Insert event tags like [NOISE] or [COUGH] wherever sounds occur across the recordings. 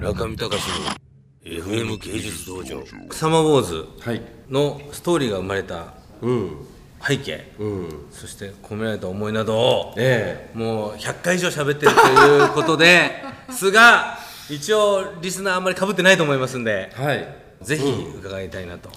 中見隆の FM 芸術道場草間ウォーズはい。のストーリーが生まれたうん。背景うん。そして込められた思いなどをえ。もう100回以上喋ってるということで [LAUGHS] すが一応リスナーあんまり被ってないと思いますんでえはい。ぜひ伺いたいなと、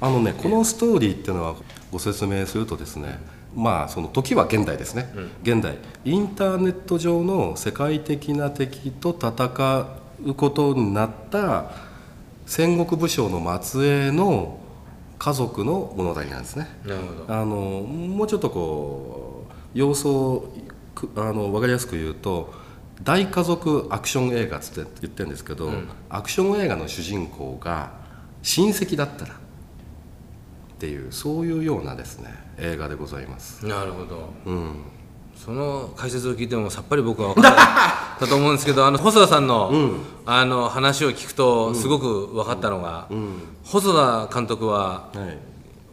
あのねこのストーリーっていうのはご説明するとですねまあその時は現代ですね、現代。インターネット上の世界的な敵と戦うことになった戦国武将の末裔の家族の物語なんですね。なるほど。あのもうちょっとこう様子をくあの分かりやすく言うと大家族アクション映画っつって言ってるんですけど、アクション映画の主人公が親戚だったらっていうそういうようなですね映画でございます。なるほど。うん、その解説を聞いてもさっぱり僕は分からなか [LAUGHS] ったと思うんですけどあの細田さんの,、あの話を聞くとすごく分かったのが、細田監督ははい、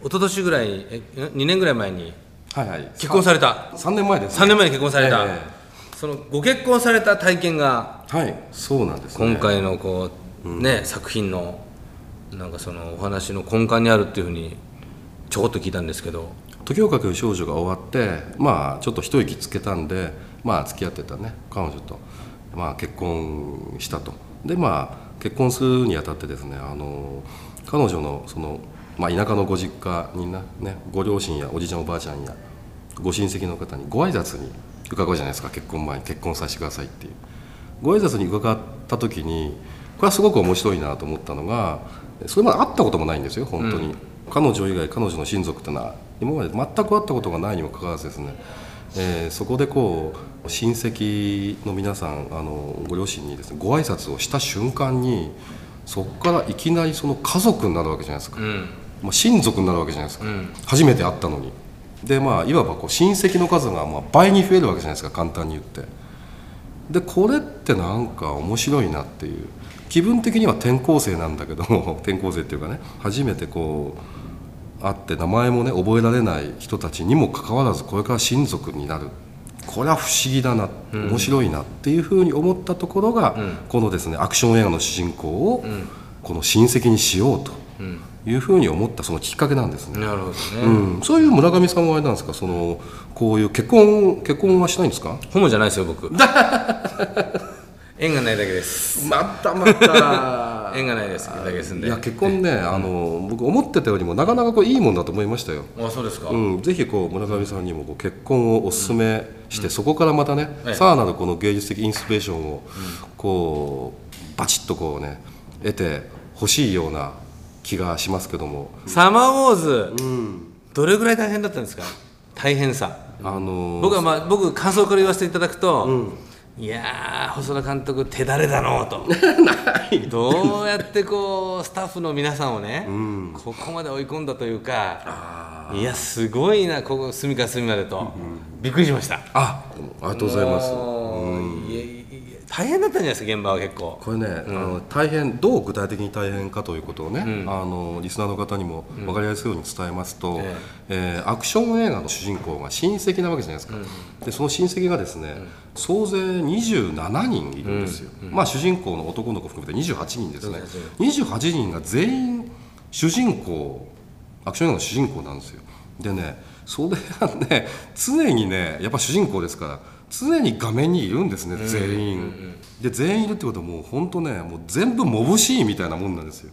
一昨年ぐらいえ2年ぐらい前にはいはい。結婚された。3年前です、3年前に結婚された、えそのご結婚された体験がはい。そうなんですね。今回のこう、ね作品のなんかそのお話の根幹にあるっていうふうにちょこっと聞いたんですけど。時をかける少女が終わってまあちょっと一息つけたんでまあ付き合ってたね彼女と、まあ、結婚したと。でまあ結婚するにあたってですねあの彼女のその、まあ、田舎のご実家にな、ね、ご両親やおじいちゃんおばあちゃんやご親戚の方にご挨拶に伺うじゃないですか結婚前に結婚させてくださいっていう。ご挨拶に伺った時にこれはすごく面白いなと思ったのがそれまで会ったこともないんですよ本当に、彼女以外彼女の親族ってのは今まで全く会ったことがないにもかかわらずですね、えーそこでこう親戚の皆さんあのご両親にですねご挨拶をした瞬間にそこからいきなりその家族になるわけじゃないですか、うん。まあ、親族になるわけじゃないですか、うん。初めて会ったのに。でまあいわばこう親戚の数がまあ倍に増えるわけじゃないですか簡単に言って。でこれってなんか面白いなっていう。気分的には転校生なんだけども [LAUGHS] 転校生っていうかね初めてこう会って名前もね覚えられない人たちにもかかわらずこれから親族になる。これは不思議だな、面白いなっていうふうに思ったところが、このですねアクション映画の主人公をこの親戚にしようというふうに思ったそのきっかけなんですね。なるほどね、うん、そういう村上さんはあれなんですか？そのこういう結婚結婚はしないんですか？ホモじゃないですよ僕 [LAUGHS] 縁がないだけです。またまた。[LAUGHS] 縁がないです。だけですんで。いや結婚ね、あの僕思ってたよりもなかなかこういいもんだと思いましたよ、あそうですか、うん、ぜひこう村上さんにもこう結婚をお勧めして、そこからまたね、ええさらなるこの芸術的インスピレーションをこうバチッとこうね得てほしいような気がしますけども、サマーウォーズ、うん、どれぐらい大変だったんですか？大変さ。あの僕はまあ僕感想から言わせていただくと、いやー細田監督手だれだのうと。[LAUGHS] どうやってこうスタッフの皆さんをね、ここまで追い込んだというかいやすごいなここ隅から隅までと、びっくりしました。あありがとうございます大変だったんじゃないですか現場は結構。これね、あの大変どう具体的に大変かということをね、ん。あのリスナーの方にも分かりやすいように伝えますと、ええ。ーアクション映画の主人公が親戚なわけじゃないですか、でその親戚がですね、総勢27人いるんですよ、まあ主人公の男の子含めて28人ですね。28人が全員主人公アクション映画の主人公なんですよ。でねそれがね常にねやっぱ主人公ですから常に画面にいるんですね全員、で全員いるってことはもう本当ねもう全部モブシーンみたいなもんなんですよ。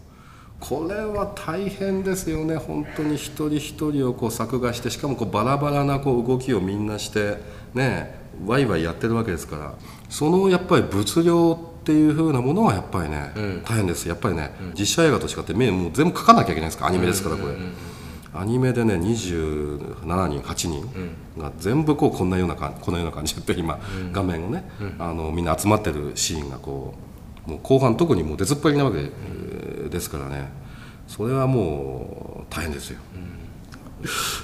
これは大変ですよね本当に一人一人をこう作画してしかもこうバラバラなこう動きをみんなしてねワイワイやってるわけですからそのやっぱり物量っていう風なものはやっぱりね、大変です。やっぱりね、実写映画と違って目もう全部描かなきゃいけないんですかアニメですからこれ、アニメでね27人8人が全部こうこんなような感じこのような感じで今、画面をね、あのみんな集まってるシーンがこうもう後半特にもう出ずっぱりなわけですからね。それはもう大変ですよ。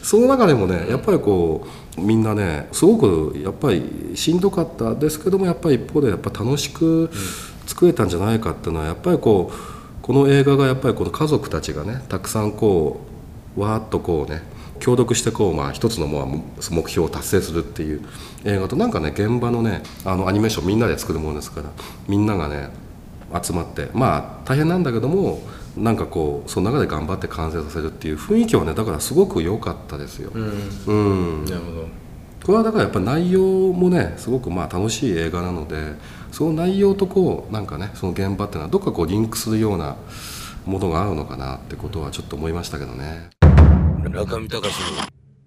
その中でもねやっぱりこうみんなねすごくやっぱりしんどかったですけどもやっぱり一方でやっぱ楽しく作れたんじゃないかっていうのはやっぱりこうこの映画がやっぱりこの家族たちがねたくさんこうわーっとこうね協力してこう、まあ、一つのまあ目標を達成するっていう映画となんかね現場のねあのアニメーションみんなで作るものですからみんながね集まってまあ大変なんだけどもなんかこうその中で頑張って完成させるっていう雰囲気はねだからすごく良かったですよ。うん、うん、なるほどこれはだからやっぱ内容もねすごくまあ楽しい映画なのでその内容とこうなんかねその現場っていうのはどっかこうリンクするようなものがあるのかなってことはちょっと思いましたけどね。中見隆の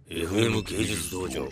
FM 芸術道場。